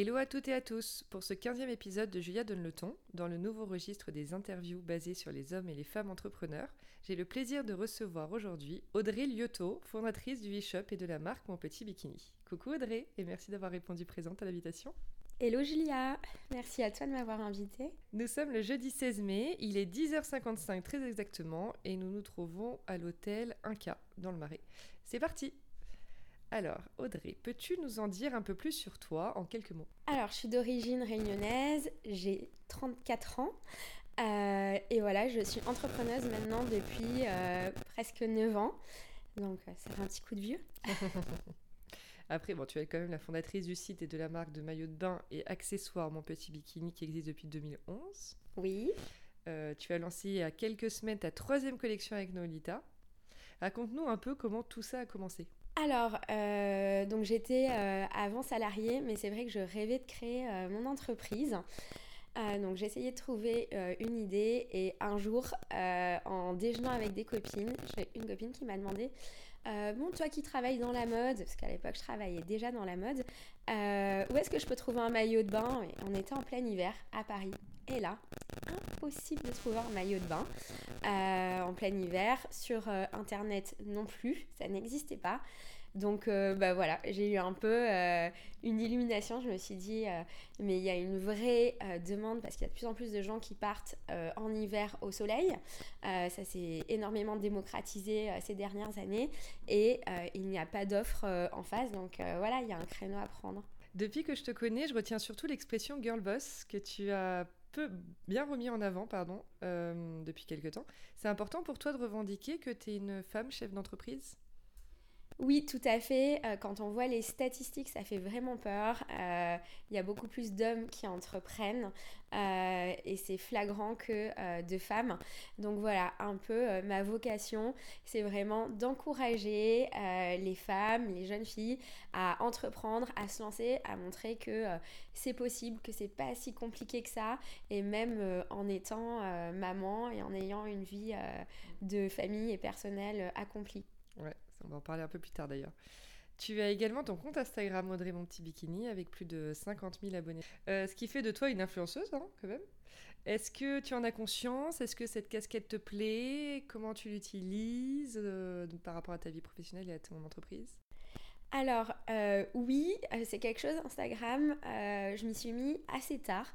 Hello à toutes et à tous Pour ce 15e épisode de Julia Donne le ton, dans le nouveau registre des interviews basées sur les hommes et les femmes entrepreneurs, j'ai le plaisir de recevoir aujourd'hui Audrey Liotto, fondatrice du e-shop et de la marque Mon Petit Bikini. Coucou Audrey et merci d'avoir répondu présente à l'invitation. Hello Julia, merci à toi de m'avoir invitée. Nous sommes le jeudi 16 mai, il est 10h55 très exactement et nous nous trouvons à l'hôtel Inca dans le Marais. C'est parti alors, Audrey, peux-tu nous en dire un peu plus sur toi en quelques mots? Alors, je suis d'origine réunionnaise, j'ai 34 ans. Euh, et voilà, je suis entrepreneuse maintenant depuis euh, presque 9 ans. Donc, euh, ça fait un petit coup de vieux. Après, bon, tu es quand même la fondatrice du site et de la marque de maillots de bain et accessoires Mon Petit Bikini qui existe depuis 2011. Oui. tu as lancé il y a quelques semaines ta troisième collection avec Nolita. Raconte-nous un peu comment tout ça a commencé. Alors, euh, donc j'étais euh, avant salariée, mais c'est vrai que je rêvais de créer euh, mon entreprise. donc essayé de trouver une idée et un jour, en déjeunant avec des copines, j'ai une copine qui m'a demandé Bon, toi qui travailles dans la mode, parce qu'à l'époque je travaillais déjà dans la mode, où est-ce que je peux trouver un maillot de bain? On était en plein hiver à Paris. Et là, impossible de trouver un maillot de bain en plein hiver. Sur internet non plus, ça n'existait pas. Donc euh, bah voilà, j'ai eu un peu euh, une illumination. Je me suis dit, euh, mais il y a une vraie demande parce qu'il y a de plus en plus de gens qui partent en hiver au soleil. ça s'est énormément démocratisé ces dernières années et il n'y a pas d'offre en face. Donc voilà, il y a un créneau à prendre. Depuis que je te connais, je retiens surtout l'expression girl boss que tu as peu bien remis en avant pardon, depuis quelques temps. C'est important pour toi de revendiquer que tu es une femme chef d'entreprise? Oui, tout à fait. Euh, quand on voit les statistiques, ça fait vraiment peur. Euh, il y a beaucoup plus d'hommes qui entreprennent euh, et c'est flagrant que de femmes. Donc voilà, un peu ma vocation, c'est vraiment d'encourager les femmes, les jeunes filles à entreprendre, à se lancer, à montrer que c'est possible, que c'est pas si compliqué que ça et même en étant maman et en ayant une vie de famille et personnelle accomplie. Ouais, on va en parler un peu plus tard d'ailleurs. Tu as également ton compte Instagram Audrey Mon Petit Bikini avec plus de 50 000 abonnés. Euh, ce qui fait de toi une influenceuse, hein, quand même. Est-ce que tu en as conscience? Est-ce que cette casquette te plaît? Comment tu l'utilises euh, par rapport à ta vie professionnelle et à ton entreprise? Alors euh, oui, c'est quelque chose Instagram. je m'y suis mis assez tard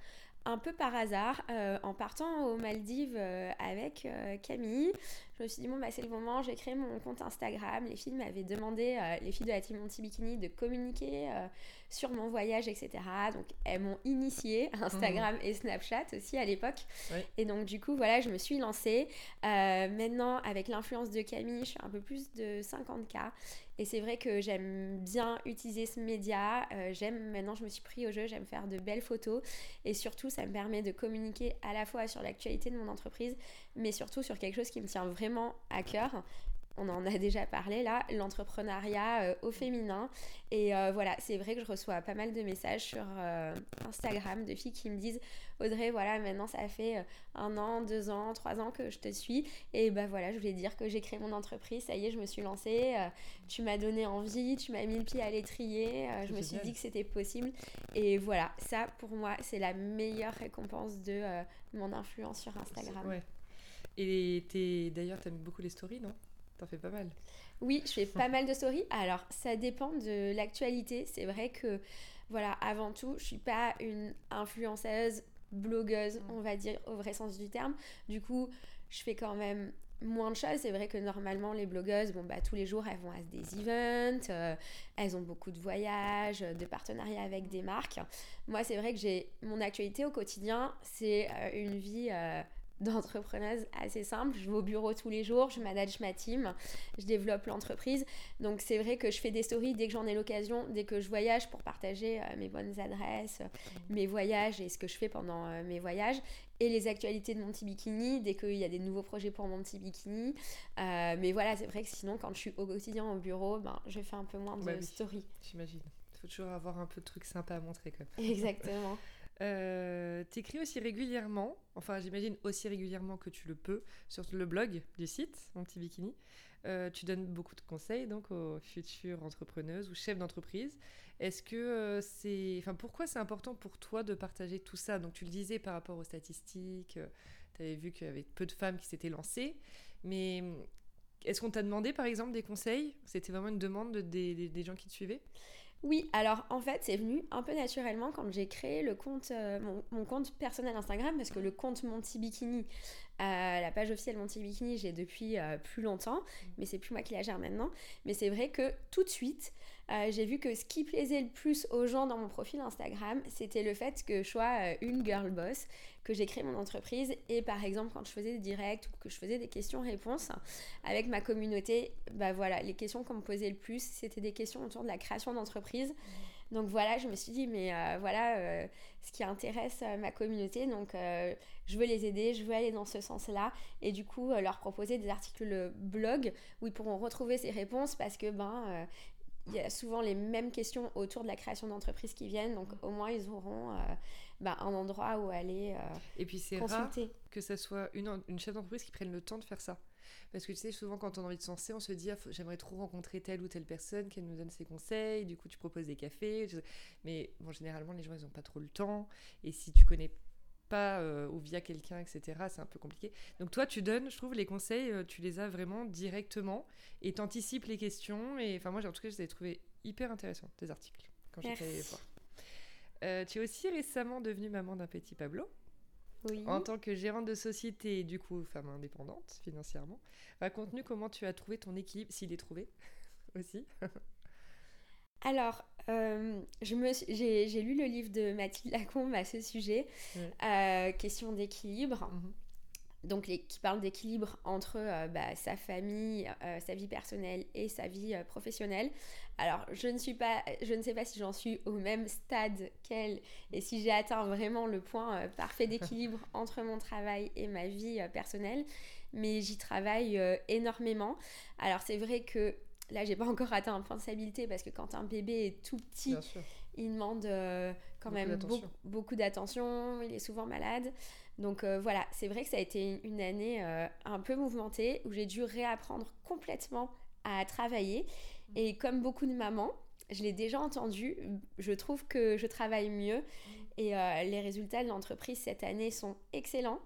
un peu par hasard, en partant aux Maldives avec Camille. Je me suis dit, bon, bah, c'est le moment, j'ai créé mon compte Instagram. Les filles m'avaient demandé, euh, les filles de la Team Monty Bikini, de communiquer euh, sur mon voyage, etc. Donc, elles m'ont initié Instagram et Snapchat aussi à l'époque. Et donc, du coup, voilà, je me suis lancée. Euh, maintenant, avec l'influence de Camille, je suis un peu plus de 50K. Et c'est vrai que j'aime bien utiliser ce média. j'aime, maintenant, je me suis pris au jeu, j'aime faire de belles photos. Et surtout, ça me permet de communiquer à la fois sur l'actualité de mon entreprise, mais surtout sur quelque chose qui me tient vraiment à cœur. On en a déjà parlé là, l'entrepreneuriat euh, au féminin. Et euh, voilà, c'est vrai que je reçois pas mal de messages sur euh, Instagram de filles qui me disent Audrey, voilà, maintenant ça fait un an, deux ans, trois ans que je te suis. Et bah voilà, je voulais dire que j'ai créé mon entreprise, ça y est, je me suis lancée. tu m'as donné envie, tu m'as mis le pied à l'étrier. je me suis dit que c'était possible. Et voilà, ça pour moi, c'est la meilleure récompense de mon influence sur Instagram. Et d'ailleurs, tu aimes beaucoup les stories, non? T'en fais pas mal. Oui, je fais pas mal de stories. Alors, ça dépend de l'actualité. C'est vrai que, voilà, avant tout, je suis pas une influenceuse, blogueuse, mm. on va dire, au vrai sens du terme. Du coup, je fais quand même moins de choses. C'est vrai que normalement, les blogueuses, bon, bah, tous les jours, elles vont à des events, euh, elles ont beaucoup de voyages, de partenariats avec des marques. Moi, c'est vrai que j'ai mon actualité au quotidien, c'est euh, une vie. Euh, d'entrepreneuse assez simple. Je vais au bureau tous les jours, je manage ma team, je développe l'entreprise. Donc c'est vrai que je fais des stories dès que j'en ai l'occasion, dès que je voyage pour partager euh, mes bonnes adresses, mes voyages et ce que je fais pendant euh, mes voyages. Et les actualités de mon petit bikini, dès qu'il y a des nouveaux projets pour mon petit bikini. Euh, mais voilà, c'est vrai que sinon, quand je suis au quotidien au bureau, ben, je fais un peu moins de Bah oui. stories. J'imagine. Il faut toujours avoir un peu de trucs sympas à montrer quand même. Exactement. Euh, T'écris aussi régulièrement, enfin j'imagine aussi régulièrement que tu le peux, sur le blog du site, Mon Petit Bikini. Euh, tu donnes beaucoup de conseils donc aux futures entrepreneuses ou chefs d'entreprise. Est-ce que euh, c'est, enfin pourquoi c'est important pour toi de partager tout ça? Donc tu le disais par rapport aux statistiques, tu avais vu qu'il y avait peu de femmes qui s'étaient lancées, mais est-ce qu'on t'a demandé par exemple des conseils? C'était vraiment une demande de- des, des- des gens qui te suivaient? Oui, alors en fait, c'est venu un peu naturellement quand j'ai créé le compte, euh, mon, mon compte personnel Instagram, parce que le compte Monty Bikini, euh, la page officielle Monty Bikini, j'ai depuis euh, plus longtemps, mais c'est plus moi qui la gère maintenant. Mais c'est vrai que tout de suite, euh, j'ai vu que ce qui plaisait le plus aux gens dans mon profil Instagram, c'était le fait que je sois euh, une girl boss, que j'ai créé mon entreprise, et par exemple quand je faisais des directs ou que je faisais des questions-réponses avec ma communauté, bah voilà, les questions qu'on me posait le plus, c'était des questions autour de la création d'entreprise. Donc voilà, je me suis dit, mais euh, voilà euh, ce qui intéresse euh, ma communauté, donc je veux les aider, je veux aller dans ce sens-là, et du coup leur proposer des articles blog où ils pourront retrouver ces réponses parce que ben il y a souvent les mêmes questions autour de la création d'entreprise qui viennent, donc au moins ils auront euh, ben, un endroit où aller euh, Et puis c'est rare consulter. que ça soit une, une chef d'entreprise qui prenne le temps de faire ça. Parce que tu sais, souvent quand on a envie de se lancer, on se dit ah, j'aimerais trop rencontrer telle ou telle personne qui nous donne ses conseils. Du coup, tu proposes des cafés. Mais bon, généralement, les gens ils n'ont pas trop le temps. Et si tu connais pas euh, ou via quelqu'un, etc., c'est un peu compliqué. Donc toi, tu donnes, je trouve, les conseils, euh, tu les as vraiment directement et t'anticipes les questions. Et enfin, moi, en tout cas, je les ai trouvés hyper intéressants, tes articles, quand j'étais allée les Merci. voir. Euh, tu es aussi récemment devenue maman d'un petit Pablo. Oui. En tant que gérante de société et du coup femme indépendante financièrement, raconte-nous comment tu as trouvé ton équilibre, s'il est trouvé aussi. Alors, euh, j'ai lu le livre de Mathilde Lacombe à ce sujet, euh, question d'équilibre, Mhm. Donc les, qui parle d'équilibre entre euh, bah, sa famille, euh, sa vie personnelle et sa vie euh, professionnelle. Alors, je ne suis pas, je ne sais pas si j'en suis au même stade qu'elle et si j'ai atteint vraiment le point parfait d'équilibre entre mon travail et ma vie personnelle, mais j'y travaille énormément. Alors, c'est vrai que Là, j'ai pas encore atteint un point de stabilité parce que quand un bébé est tout petit, il demande quand Beaucoup même beaucoup d'attention, il est souvent malade. Donc euh, voilà, c'est vrai que ça a été une année euh, un peu mouvementée où j'ai dû réapprendre complètement à travailler. Mm. Et comme beaucoup de mamans, je l'ai déjà entendu, je trouve que je travaille mieux Mm. et euh, les résultats de l'entreprise cette année sont excellents.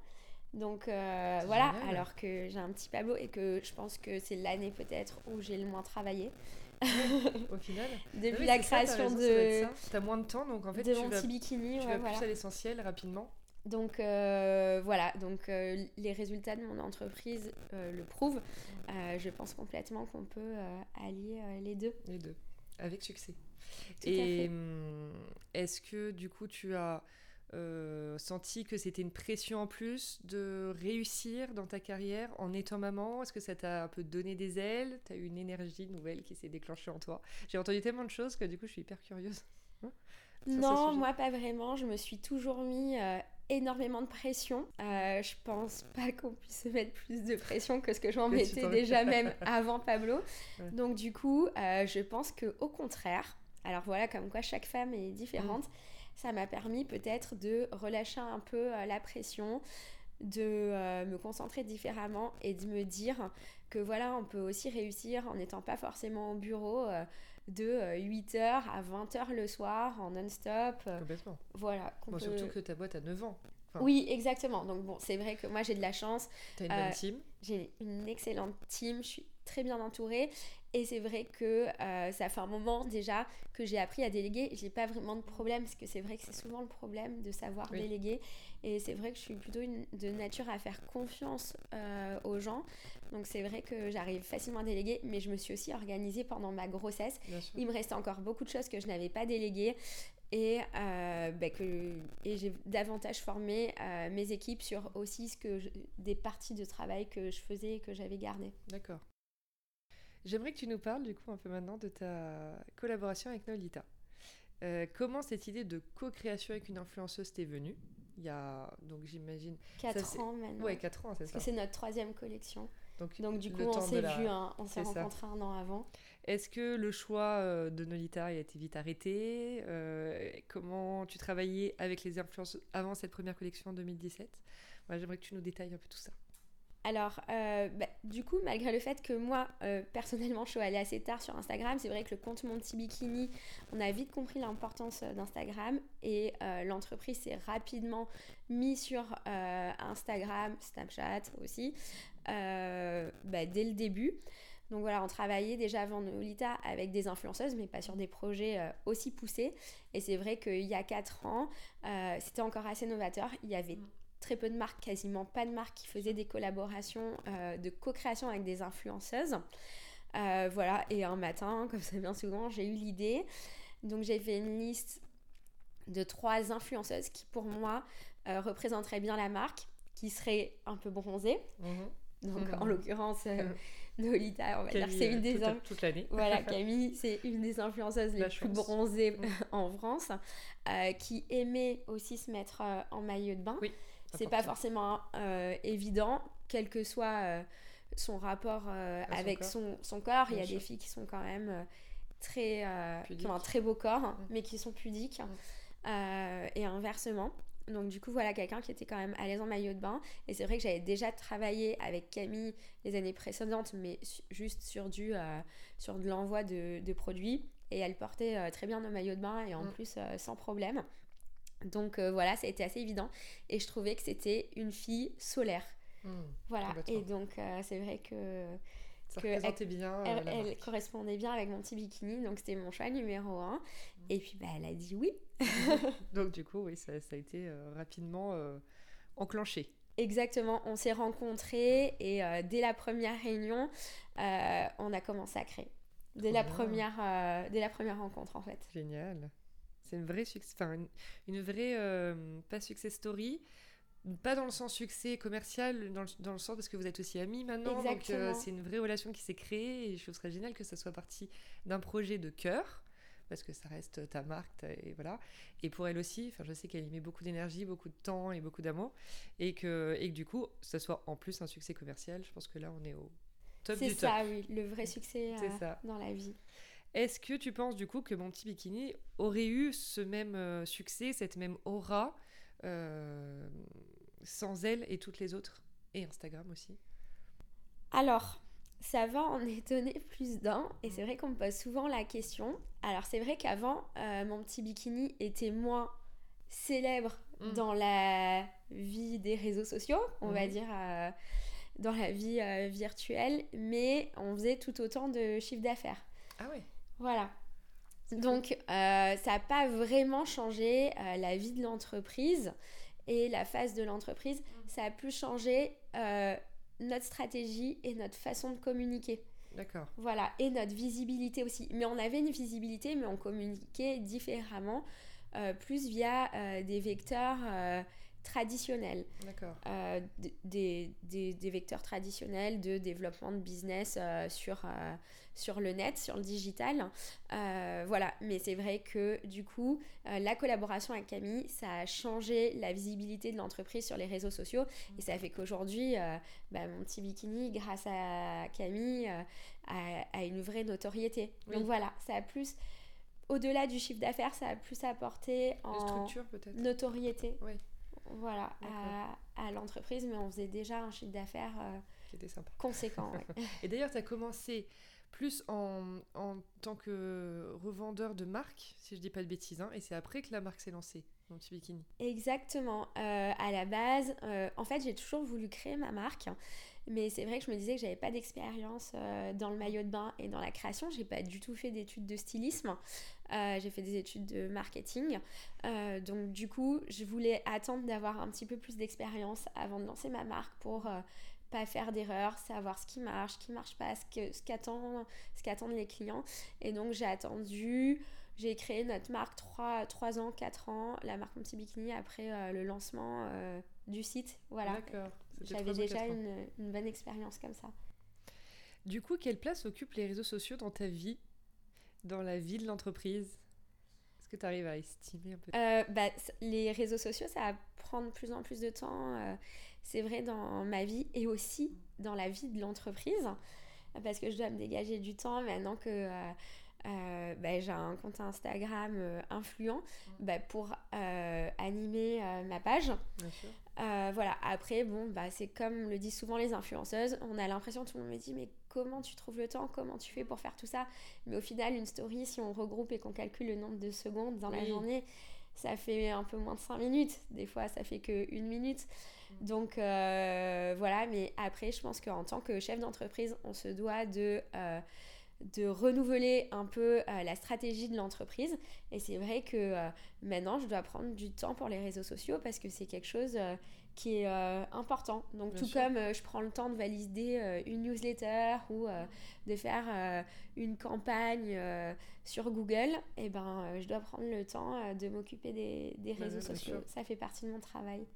Donc euh, voilà, Génial. alors que j'ai un petit Pablo et que je pense que c'est l'année peut-être où j'ai le moins travaillé. Au final. Depuis la ça, création raison, être de. T'as moins de temps, donc en fait de tu vas, bikini. tu ouais, vas voilà. plus à l'essentiel rapidement. Donc euh, voilà, donc euh, les résultats de mon entreprise euh, le prouvent. Je pense complètement qu'on peut allier les deux. Les deux, avec succès. Tout Et hum, est-ce que du coup tu as senti que c'était une pression en plus de réussir dans ta carrière en étant maman? Est-ce que ça t'a un peu donné des ailes? Tu as eu une énergie nouvelle qui s'est déclenchée en toi? J'ai entendu tellement de choses que du coup je suis hyper curieuse. Hein, Non, moi pas vraiment. Je me suis toujours mis énormément de pression. Euh, je pense pas qu'on puisse se mettre plus de pression que ce que j'en mettais déjà même avant Pablo. Ouais. Donc du coup, euh, je pense que au contraire, alors voilà, comme quoi chaque femme est différente, ça m'a permis peut-être de relâcher un peu euh, la pression, de euh, me concentrer différemment et de me dire que voilà, on peut aussi réussir en n'étant pas forcément au bureau. Euh, de 8h à 20h le soir en non-stop. euh, Complètement. voilà. Bon, peut- Surtout que ta boîte a 9 ans. enfin- Oui, exactement. Donc bon, c'est vrai que moi j'ai de la chance. Tu as une Euh, bonne team. J'ai une excellente team, je suis très bien entourée. Et c'est vrai que euh, ça fait un moment déjà que j'ai appris à déléguer. J'ai pas vraiment de problème, parce que c'est vrai que c'est souvent le problème de savoir Oui. déléguer. Et c'est vrai que je suis plutôt une- de nature à faire confiance euh, aux gens. Donc c'est vrai que j'arrive facilement à déléguer, mais je me suis aussi organisée pendant ma grossesse. Il me restait encore beaucoup de choses que je n'avais pas déléguées. et, bah, que, et j'ai davantage formé mes équipes sur aussi ce que des parties de travail que je faisais et que j'avais gardées. D'accord. J'aimerais que tu nous parles du coup un peu maintenant de ta collaboration avec Nolita. comment cette idée de co-création avec une influenceuse t'est venue? Il y a, donc j'imagine... 4 ans maintenant. Ouais, 4 ans, c'est ça. Parce que c'est notre troisième collection. Donc, donc du coup, on s'est vu, on s'est rencontrés un an avant. Est-ce que le choix euh, de Nolita a été vite arrêté euh, Comment tu travaillais avec les influences avant cette première collection en 2017 J'aimerais que tu nous détailles un peu tout ça. Alors, euh, bah, du coup, malgré le fait que moi, euh, personnellement, je suis allée assez tard sur Instagram, c'est vrai que le compte Monty Bikini, on a vite compris l'importance d'Instagram et l'entreprise s'est rapidement mise sur Instagram, Snapchat aussi, bah, dès le début. Donc voilà, on travaillait déjà avant Nolita avec des influenceuses, mais pas sur des projets aussi poussés. Et c'est vrai qu'il y a 4 ans, c'était encore assez novateur. Il y avait mm très peu de marques, quasiment pas de marques qui faisaient des collaborations euh, de co-création avec des influenceuses. Euh, voilà, et un matin, comme ça vient souvent, j'ai eu l'idée. Donc j'ai fait une liste de trois influenceuses qui pour moi euh, représenteraient bien la marque, qui seraient un peu bronzées. Mhm. Donc en mhm. l'occurrence, Nolita, on va dire c'est une des toute, l'année. voilà, Camille, c'est une des influenceuses les plus bronzées mhm. en France, qui aimait aussi se mettre en maillot de bain. Oui c'est pas forcément euh, évident, quel que soit euh, son rapport euh, avec son, son, corps. Il y a des filles qui sont quand même très, qui ont un très beau corps, mm. mais qui sont pudiques, mm. et inversement. Donc du coup, voilà quelqu'un qui était quand même à l'aise en maillot de bain. Et c'est vrai que j'avais déjà travaillé avec Camille les années précédentes, mais juste sur, du, sur de l'envoi de, de, produits. Et elle portait très bien nos maillots de bain et en mm. plus sans problème. Donc euh, voilà, ça a été assez évident. Et je trouvais que c'était une fille solaire. Hmm, voilà. Et donc euh, c'est vrai que. Ça elle, bien. Euh, elle, correspondait bien avec mon petit bikini, donc c'était mon choix numéro un. Hmm. Et puis bah, elle a dit oui. donc du coup, oui, ça, ça a été rapidement enclenché. Exactement, on s'est rencontrés et dès la première réunion, on a commencé à créer. Dès la, première, dès la première rencontre en fait. Génial. C'est une vraie enfin une, vraie euh, pas success story, pas dans le sens succès commercial, dans le, dans le sens parce que vous êtes aussi amis maintenant. Donc euh, c'est une vraie relation qui s'est créée et je trouve serait génial que ça soit parti d'un projet de cœur parce que ça reste ta marque et voilà. Et pour elle aussi, enfin je sais qu'elle y met beaucoup d'énergie, beaucoup de temps et beaucoup d'amour et que et que du coup ça soit en plus un succès commercial. Je pense que là on est au top du top. C'est ça, oui, le vrai succès euh, dans la vie. Est-ce que tu penses du coup que mon petit bikini aurait eu ce même euh, succès, cette même aura sans elle et toutes les autres Et Instagram aussi Alors, ça va en étonner plus d'un. Et c'est vrai qu'on me pose souvent la question. Alors c'est vrai qu'avant, euh, mon petit bikini était moins célèbre mm. dans la vie des réseaux sociaux, on va dire dans la vie virtuelle, mais on faisait tout autant de chiffre d'affaires. Ah ouais voilà. Donc, euh, ça n'a pas vraiment changé euh, la vie de l'entreprise et la phase de l'entreprise. Mm. Ça a plus changé euh, notre stratégie et notre façon de communiquer. D'accord. Voilà, et notre visibilité aussi. Mais on avait une visibilité, mais on communiquait différemment, plus via des vecteurs traditionnels. D'accord. des, des, des, vecteurs traditionnels de développement de business sur sur le net, sur le digital. Euh, voilà, mais c'est vrai que du coup, euh, la collaboration avec Camille, ça a changé la visibilité de l'entreprise sur les réseaux sociaux et ça fait qu'aujourd'hui, euh, bah, mon petit bikini, grâce à Camille, a, une vraie notoriété. Donc voilà, ça a plus au-delà du chiffre d'affaires, ça a plus apporté en notoriété. Oui. Voilà, à, l'entreprise, mais on faisait déjà un chiffre d'affaires conséquent. Et d'ailleurs, tu as commencé plus en, en, tant que revendeur de marque, si je dis pas de bêtises, hein, et c'est après que la marque s'est lancée, mon petit bikini. Exactement. Euh, à la base, euh, en fait, j'ai toujours voulu créer ma marque, mais c'est vrai que je me disais que j'avais pas d'expérience euh, dans le maillot de bain et dans la création. J'ai pas du tout fait d'études de stylisme. j'ai fait des études de marketing. donc du coup, je voulais attendre d'avoir un petit peu plus d'expérience avant de lancer ma marque pour pas faire d'erreur, savoir ce qui marche, ce qui marche pas, ce qu'attendent ce qu'attendent les clients. Et donc j'ai attendu j'ai créé notre marque 3, 3 ans, 4 ans, la marque Mon Petit Bikini, après le lancement du site. Voilà. D'accord. J'avais déjà une, une bonne expérience comme ça. Du coup, quelle place occupent les réseaux sociaux dans ta vie, dans la vie de l'entreprise? Est-ce que tu arrives à estimer un peu euh, bah, Les réseaux sociaux, ça va prendre de plus en plus de temps. Euh, c'est vrai dans ma vie et aussi dans la vie de l'entreprise. Parce que je dois me dégager du temps maintenant que euh, euh, bah, j'ai un compte Instagram euh, influent bah, pour euh, animer ma page. voilà, après, bon, bah, c'est comme le disent souvent les influenceuses, on a l'impression, tout le monde me dit, mais comment tu trouves le temps, comment tu fais pour faire tout ça? Mais au final, une story, si on regroupe et qu'on calcule le nombre de secondes dans la journée, ça fait un peu moins de 5 minutes. Des fois, ça fait que une minute. Mm. Donc voilà, mais après, je pense qu'en tant que chef d'entreprise, on se doit de de renouveler un peu euh, la stratégie de l'entreprise. Et c'est vrai que euh, maintenant, je dois prendre du temps pour les réseaux sociaux parce que c'est quelque chose euh, qui est important. Donc, tout comme je prends le temps de valider une newsletter ou de faire une campagne sur Google, et eh ben, je dois prendre le temps de m'occuper des, des bah réseaux sociaux. Ça fait partie de mon travail.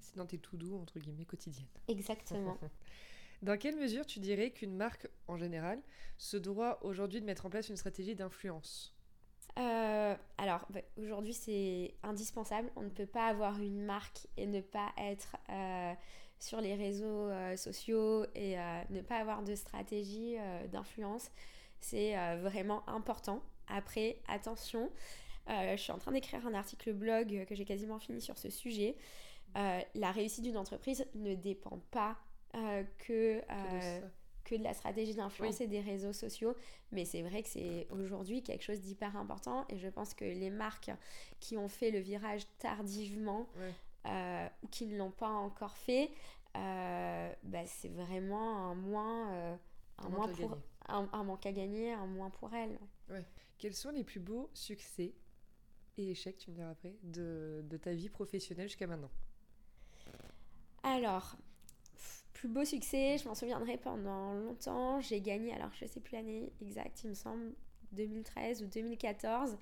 C'est dans tes tout doux, entre guillemets, quotidiennes. Exactement. Dans quelle mesure tu dirais qu'une marque, en général, se doit aujourd'hui de mettre en place une stratégie d'influence? Euh, alors, bah, aujourd'hui, c'est indispensable. On ne peut pas avoir une marque et ne pas être euh, sur les réseaux euh, sociaux et ne pas avoir de stratégie d'influence. C'est vraiment important. Après, attention, je suis en train d'écrire un article blog que j'ai quasiment fini sur ce sujet. la réussite d'une entreprise ne dépend pas euh, que, euh, que, de la stratégie d'influence et des réseaux sociaux. Mais c'est vrai que c'est aujourd'hui quelque chose d'hyper important et je pense que les marques qui ont fait le virage tardivement euh, ou qui ne l'ont pas encore fait, bah, c'est vraiment un moins, un, moins pour, un, manque à gagner, un moins pour elles. Quels sont les plus beaux succès et échecs, tu me diras après, de, de ta vie professionnelle jusqu'à maintenant? Alors, plus beau succès, je m'en souviendrai pendant longtemps. J'ai gagné, alors je sais plus l'année exacte, il me semble, 2013 ou 2014.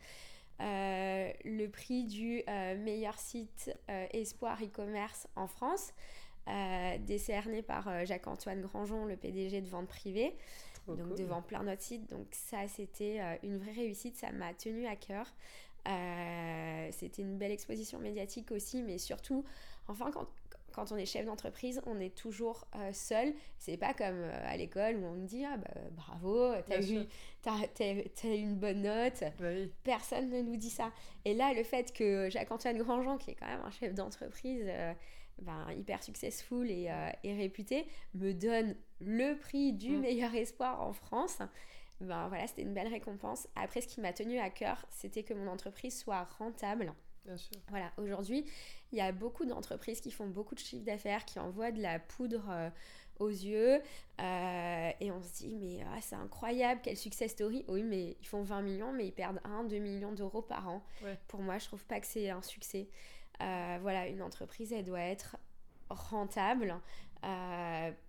Euh, le prix du euh, meilleur site euh, espoir e-commerce en France, décerné par Jacques-Antoine Grangeon, le PDG de vente privée, donc devant plein d'autres sites. Donc ça, c'était une vraie réussite, ça m'a tenu à cœur. c'était une belle exposition médiatique aussi, mais surtout, enfin, quand, quand on est chef d'entreprise, on est toujours euh, seul. C'est pas comme euh, à l'école où on me dit ah bah, bravo, t'as eu, as, une bonne note. Bah Personne ne nous dit ça. Et là, le fait que Jacques-Antoine Grandjean, qui est quand même un chef d'entreprise euh, ben, hyper successful et, et, réputé, me donne le prix du mm. meilleur espoir en France. Ben voilà, c'était une belle récompense. Après, ce qui m'a tenu à cœur, c'était que mon entreprise soit rentable. Bien sûr. Voilà, aujourd'hui, il y a beaucoup d'entreprises qui font beaucoup de chiffres d'affaires, qui envoient de la poudre euh, aux yeux. Euh, et on se dit, mais ah, c'est incroyable, quel success story. Oui, mais ils font 20 millions, mais ils perdent 1, 2 millions d'euros par an. Pour moi, je trouve pas que c'est un succès. Euh, voilà, une entreprise, elle doit être rentable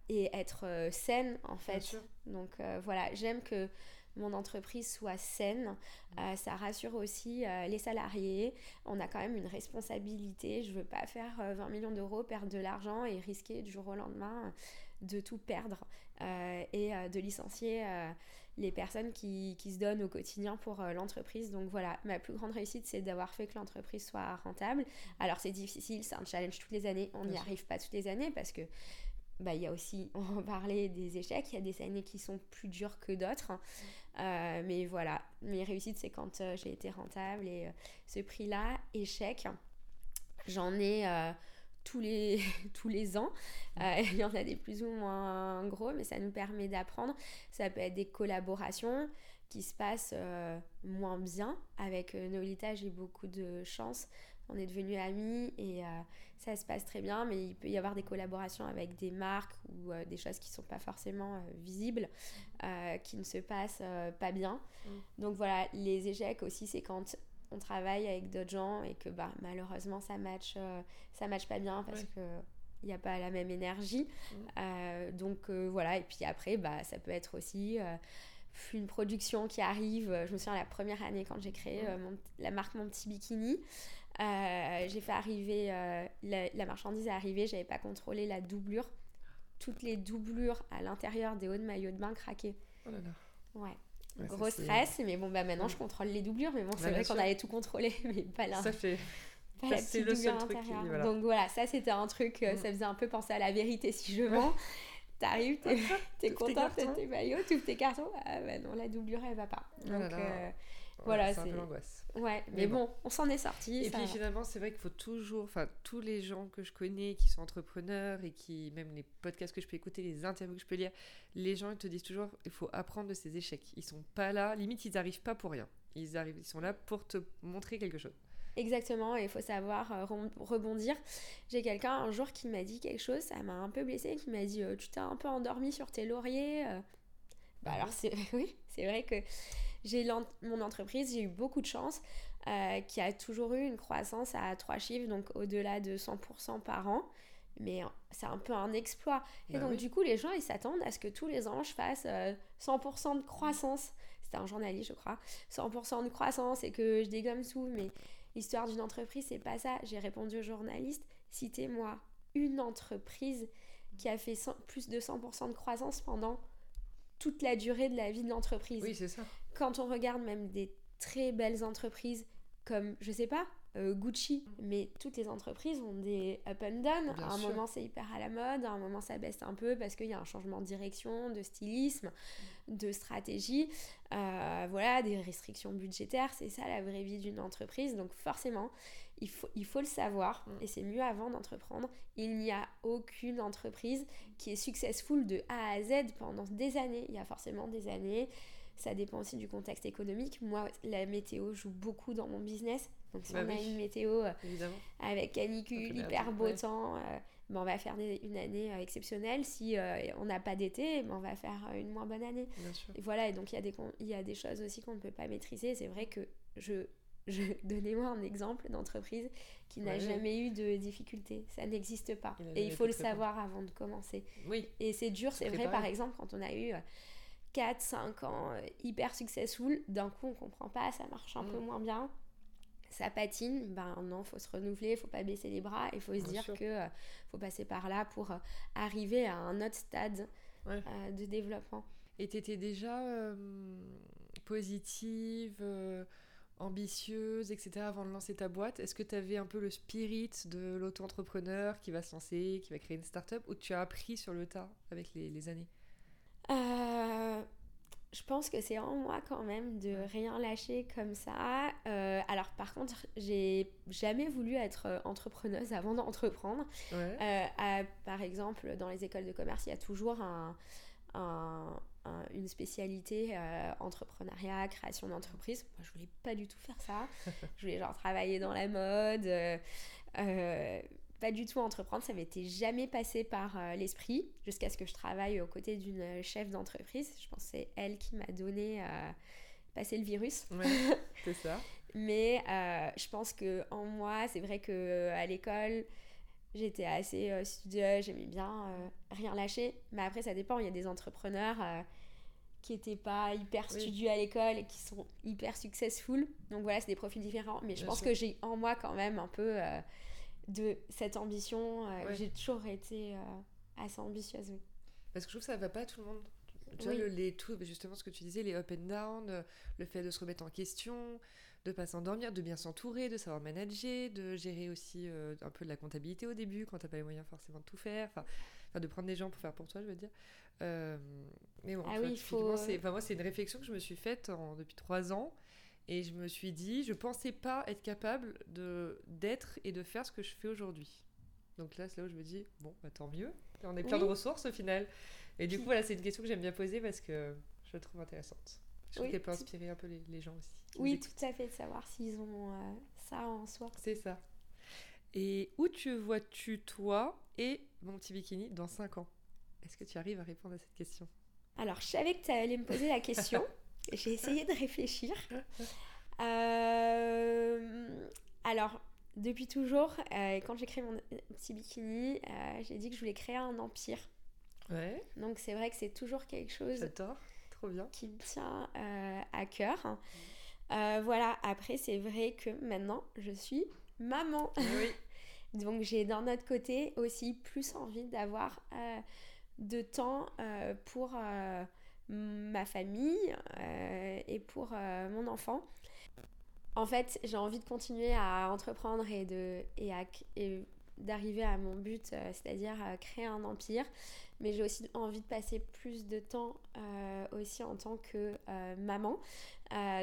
et être saine, en fait. Donc voilà, j'aime que mon entreprise soit saine. Mm. Euh, ça rassure aussi euh, les salariés. On a quand même une responsabilité. Je ne veux pas faire 20 euh, millions d'euros, perdre de l'argent et risquer du jour au lendemain de tout perdre et de licencier les personnes qui, qui, se donnent au quotidien pour l'entreprise. Donc voilà, ma plus grande réussite, c'est d'avoir fait que l'entreprise soit rentable. Mm. Alors c'est difficile, c'est un challenge toutes les années. On n'y arrive pas toutes les années parce que bah, il y a aussi, on va parler des échecs, il y a des années qui sont plus dures que d'autres. Euh, mais voilà, mes réussites, c'est quand euh, j'ai été rentable et euh, ce prix-là, échec, j'en ai tous, les, tous les ans. il y en a des plus ou moins gros, mais ça nous permet d'apprendre. Ça peut être des collaborations qui se passent moins bien. Avec Nolita, j'ai beaucoup de chance on est devenus amis et ça se passe très bien, mais il peut y avoir des collaborations avec des marques ou euh, des choses qui ne sont pas forcément euh, visibles, qui ne se passent pas bien. Mm. Donc voilà, les échecs aussi, c'est quand on travaille avec d'autres gens et que bah, malheureusement ça match, ça match pas bien parce que il n'y a pas la même énergie. Mm. donc voilà, et puis après, bah, ça peut être aussi une production qui arrive. Je me souviens la première année quand j'ai créé la marque Mon Petit Bikini. J'ai fait arriver, la, la, marchandise est arrivée, j'avais pas contrôlé la doublure. Toutes les doublures à l'intérieur des hauts de maillot de bain craquaient. Oh là là. Ouais. Gros stress, mais bon, bah maintenant je contrôle les doublures, mais bon, c'est vrai qu'on avait tout contrôlé, mais pas là. Ça fait. Pas la petite doublure intérieure. Donc voilà, ça c'était un truc, euh, mm. ça faisait un peu penser à la vérité si je mens. T'arrives, t'es, t'es content, t'as tes maillots, tu tes cartons. Ah bah non, la doublure elle va pas. Oh euh, voilà, c'est un peu l'angoisse. Ouais, mais, bon. on s'en est sorti. Et puis finalement, c'est vrai qu'il faut toujours, enfin, tous les gens que je connais qui sont entrepreneurs et qui, même les podcasts que je peux écouter, les interviews que je peux lire, les gens ils te disent toujours, il faut apprendre de ces échecs. Ils sont pas là, limite, ils n'arrivent pas pour rien. Ils arrivent, ils sont là pour te montrer quelque chose. Exactement, et il faut savoir euh, rebondir. J'ai quelqu'un un jour qui m'a dit quelque chose, ça m'a un peu blessée, qui m'a dit euh, Tu t'es un peu endormi sur tes lauriers. Euh. Bah alors, c'est oui, c'est vrai que j'ai mon entreprise, j'ai eu beaucoup de chance, euh, qui a toujours eu une croissance à trois chiffres, donc au-delà de 100% par an. Mais c'est un peu un exploit. Et bah donc, du coup, les gens, ils s'attendent à ce que tous les ans, je fasse 100% euh, de croissance. C'était un journaliste, je crois. 100% de croissance et que je dégomme tout. Mais l'histoire d'une entreprise, c'est pas ça. J'ai répondu au journaliste citez-moi une entreprise qui a fait plus de 100% de croissance pendant toute la durée de la vie de l'entreprise. Oui, c'est ça. Quand on regarde même des très belles entreprises comme, je sais pas, Gucci, mais toutes les entreprises ont des up and down. à un moment, c'est hyper à la mode, à un moment, ça baisse un peu parce qu'il y a un changement de direction, de stylisme, de stratégie. Euh, voilà, des restrictions budgétaires, c'est ça la vraie vie d'une entreprise. Donc, forcément, il faut, il faut le savoir mm. et c'est mieux avant d'entreprendre. Il n'y a aucune entreprise qui est successful de A à Z pendant des années. Il y a forcément des années ça dépend aussi du contexte économique. Moi, la météo joue beaucoup dans mon business. Donc, si bah on a une météo euh, avec canicule, hyper beau temps, euh, ben, on va faire une année euh, exceptionnelle. Si on n'a pas d'été, ben, on va faire une moins bonne année. Et voilà, et donc il y, a des, il y a des choses aussi qu'on ne peut pas maîtriser. C'est vrai que je, je donnez-moi un exemple d'entreprise qui n'a jamais eu de difficultés. Ça n'existe pas. et il faut le savoir avant de commencer. Oui. Et c'est dur, c'est vrai, par exemple, quand on a eu 4, 5 ans hyper successful, d'un coup on comprend pas, ça marche un peu mm. moins bien, ça patine, ben non, faut se renouveler, faut pas baisser les bras, il faut se dire qu'il que euh, faut passer par là pour euh, arriver à un autre stade de développement. Et tu étais déjà positive, ambitieuse, etc. avant de lancer ta boîte? Est-ce que tu avais un peu le spirit de l'auto-entrepreneur qui va se lancer, qui va créer une start-up, ou tu as appris sur le tas avec les, les années? Euh, je pense que c'est en moi quand même de rien lâcher comme ça. Euh, alors par contre, j'ai jamais voulu être euh, entrepreneuse avant d'entreprendre. par exemple, dans les écoles de commerce, il y a toujours un, une spécialité entrepreneuriat, création d'entreprise. Moi, je voulais pas du tout faire ça. je voulais genre travailler dans la mode pas du tout entreprendre, ça m'était jamais passé par euh, l'esprit, jusqu'à ce que je travaille aux côtés d'une euh, chef d'entreprise. Je pense que c'est elle qui m'a donné euh, passer le virus. c'est ça. Mais je pense que en moi, c'est vrai que à l'école, j'étais assez studieuse, j'aimais bien rien lâcher. Mais après, ça dépend. Il y a des entrepreneurs qui n'étaient pas hyper studieux à l'école et qui sont hyper successful. Donc voilà, c'est des profils différents. Mais je pense que j'ai en moi quand même un peu de cette ambition. Euh, j'ai toujours été euh, assez ambitieuse, oui. Parce que je trouve que ça va pas à tout le monde. Tu vois, le, les, tout, justement, ce que tu disais, les up and down, euh, le fait de se remettre en question, de pas s'endormir, de bien s'entourer, de savoir manager, de gérer aussi un peu de la comptabilité au début quand t'as pas les moyens forcément de tout faire, enfin, de prendre des gens pour faire pour toi, je veux dire. mais bon, ah oui, faut... moi, c'est une réflexion que je me suis faite depuis trois ans et je me suis dit, je pensais pas être capable de d'être et de faire ce que je fais aujourd'hui. Donc là, c'est là où je me dis, bon, bah, tant mieux. On est plein de ressources au final. Et du coup, voilà, c'est une question que j'aime bien poser parce que je la trouve intéressante. Je trouve qu'elle peut inspirer un peu les, gens aussi. Oui, tout à fait, de savoir s'ils ont euh, ça en soi. C'est ça. Et où tu vois-tu toi et mon petit bikini dans 5 ans? Est-ce que tu arrives à répondre à cette question? Alors, je savais que tu allais me poser la question. J'ai essayé de réfléchir. Euh, alors, depuis toujours, euh, quand j'ai créé mon petit bikini, euh, j'ai dit que je voulais créer un empire. Ouais. Donc c'est vrai que c'est toujours quelque chose. Trop bien. qui me tient à cœur. Voilà, après, c'est vrai que maintenant, je suis maman. Oui. Donc, j'ai d'un autre côté aussi plus envie d'avoir de temps pour ma famille euh, et pour euh, mon enfant. En fait, j'ai envie de continuer à entreprendre et de et à- d'arriver à mon but, euh, c'est-à-dire euh, créer un empire. Mais j'ai aussi envie de passer plus de temps euh, aussi en tant que euh, maman.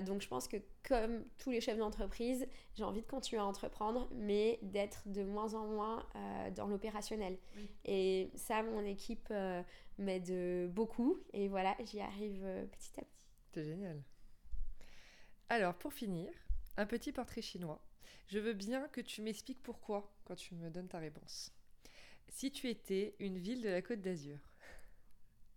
Donc je pense que comme tous les chefs d'entreprise, j'ai envie de continuer à entreprendre, mais d'être de moins en moins dans l'opérationnel. Oui. Et ça, mon équipe m'aide beaucoup. Et voilà, j'y arrive petit à petit. C'est génial. Alors, pour finir, un petit portrait chinois. Je veux bien que tu m'expliques pourquoi quand tu me donnes ta réponse. Si tu étais une ville de la Côte d'Azur,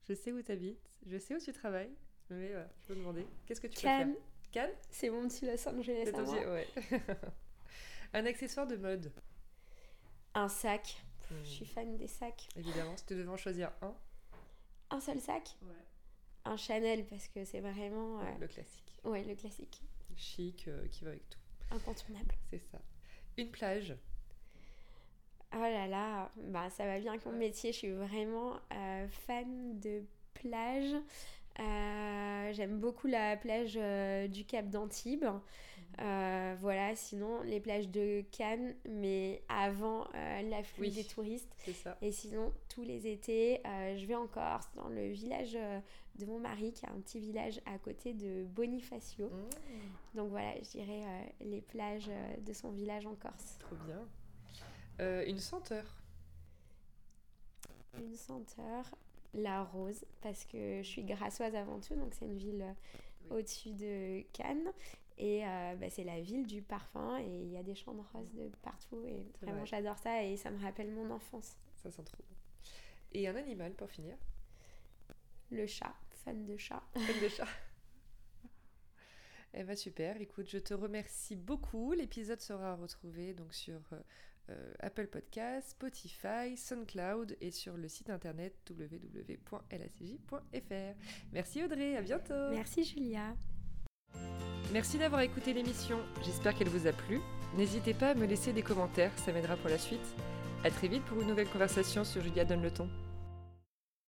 je sais où tu habites, je sais où tu travailles, mais voilà, je peux demander, qu'est-ce que tu Cannes, préfères Cannes c'est mon petit Los Angeles à moi. ouais. Un accessoire de mode? Un sac. Hmm, Je suis fan des sacs. Évidemment, si tu devais en choisir un, Un seul sac? Un Chanel parce que c'est vraiment euh, le classique. ouais, le classique. Chic, euh, qui va avec tout. Incontournable. C'est ça. Une plage. Oh là là, bah, ça va bien avec mon métier. Je suis vraiment euh, fan de plage. Euh, J'aime beaucoup la plage euh, du Cap d'Antibes. Euh, voilà, sinon les plages de Cannes, mais avant euh, l'afflux Oui. des touristes. Ça. Et sinon, tous les étés, euh, je vais en Corse, dans le village euh, de mon mari, qui a un petit village à côté de Bonifacio. Mmh, Donc voilà, je dirais les plages de son village en Corse. trop bien. Une senteur. Une senteur, la rose, parce que je suis grassoise avant tout, donc c'est une ville au-dessus de Cannes. Et euh, bah, c'est la ville du parfum, et il y a des champs de roses de partout. Et vraiment, vrai. j'adore ça, et ça me rappelle mon enfance. Ça sent trop bon. Et un animal pour finir? Le chat, fan de chat. Fan de chat. Eh ben super, écoute, je te remercie beaucoup. L'épisode sera retrouvé donc sur euh, euh, Apple Podcast, Spotify, SoundCloud et sur le site internet www.lacj.fr. Merci Audrey, à bientôt. Merci Julia. Merci d'avoir écouté l'émission. J'espère qu'elle vous a plu. N'hésitez pas à me laisser des commentaires, ça m'aidera pour la suite. À très vite pour une nouvelle conversation sur Julia donne le ton.